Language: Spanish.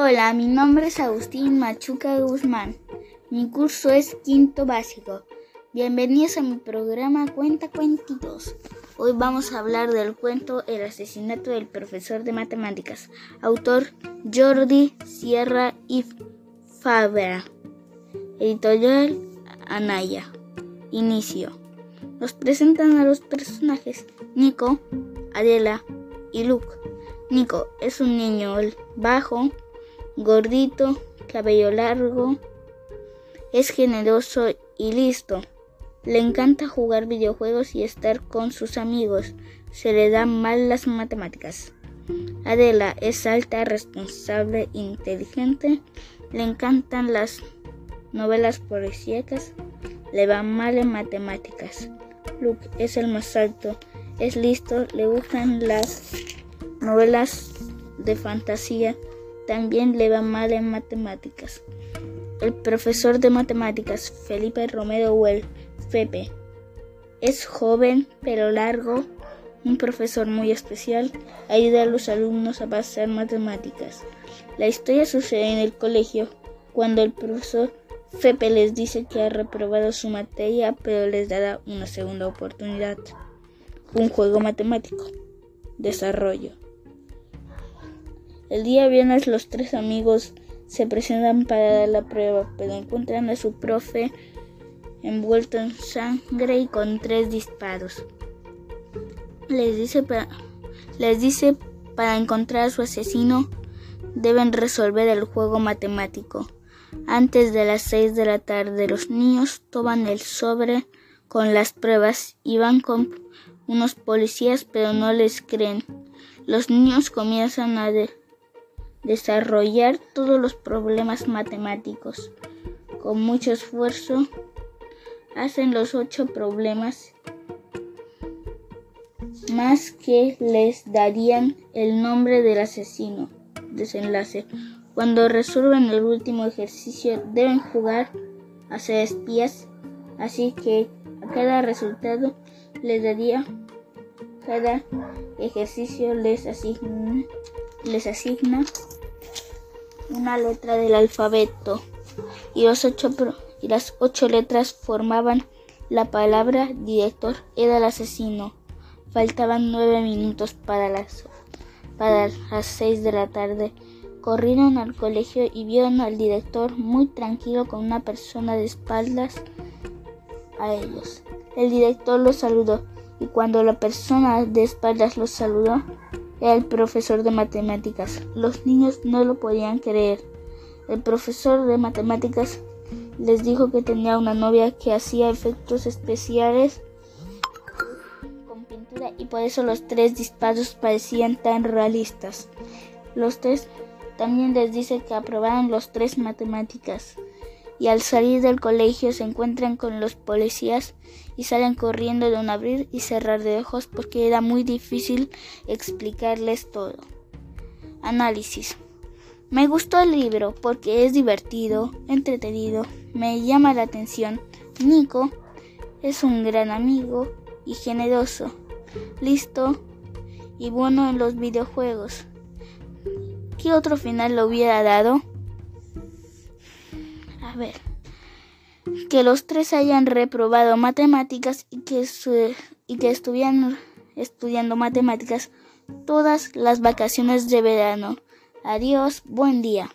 Hola, mi nombre es Agustín Machuca Guzmán. Mi curso es quinto básico. Bienvenidos a mi programa Cuenta Cuentitos. Hoy vamos a hablar del cuento El asesinato del profesor de matemáticas, autor Jordi Sierra y Fabra, editorial Anaya. Inicio. Nos presentan a los personajes Nico, Adela y Luke. Nico es un niño bajo, gordito, cabello largo, es generoso y listo. Le encanta jugar videojuegos y estar con sus amigos. Se le dan mal las matemáticas. Adela es alta, responsable, inteligente. Le encantan las novelas policíacas. Le va mal en matemáticas. Luke es el más alto, es listo, le gustan las novelas de fantasía también le va mal en matemáticas. El profesor de matemáticas, Felipe Romero Well, Fepe, es joven pero largo, un profesor muy especial, ayuda a los alumnos a pasar matemáticas. La historia sucede en el colegio, cuando el profesor Fepe les dice que ha reprobado su materia, pero les dará una segunda oportunidad. Un juego matemático. Desarrollo. El día viernes los tres amigos se presentan para dar la prueba, pero encuentran a su profe envuelto en sangre y con tres disparos. Les dice para, les dice para encontrar a su asesino deben resolver el juego matemático. Antes de las seis de la tarde los niños toman el sobre con las pruebas y van con unos policías pero no les creen. Los niños comienzan a desarrollar todos los problemas matemáticos. Con mucho esfuerzo hacen los ocho problemas más que les darían el nombre del asesino. Desenlace. Cuando resuelven el último ejercicio deben jugar a ser espías, así que a cada resultado les daría cada ejercicio les asigna, les asigna una letra del alfabeto y, las ocho letras formaban la palabra director era el asesino. Faltaban nueve minutos para las, para las seis de la tarde. Corrieron al colegio y vieron al director muy tranquilo con una persona de espaldas a ellos. El director los saludó y cuando la persona de espaldas los saludó, era el profesor de matemáticas. Los niños no lo podían creer. El profesor de matemáticas les dijo que tenía una novia que hacía efectos especiales con pintura y por eso los tres disparos parecían tan realistas. Los tres también les dice que aprobaron los tres matemáticas y al salir del colegio se encuentran con los policías y salen corriendo de un abrir y cerrar de ojos porque era muy difícil explicarles todo. Análisis. Me gustó el libro porque es divertido, entretenido, me llama la atención. Nico es un gran amigo y generoso, listo y bueno en los videojuegos. ¿Qué otro final le hubiera dado? Que los tres hayan reprobado matemáticas y que estuvieran estudiando matemáticas todas las vacaciones de verano. Adiós, buen día.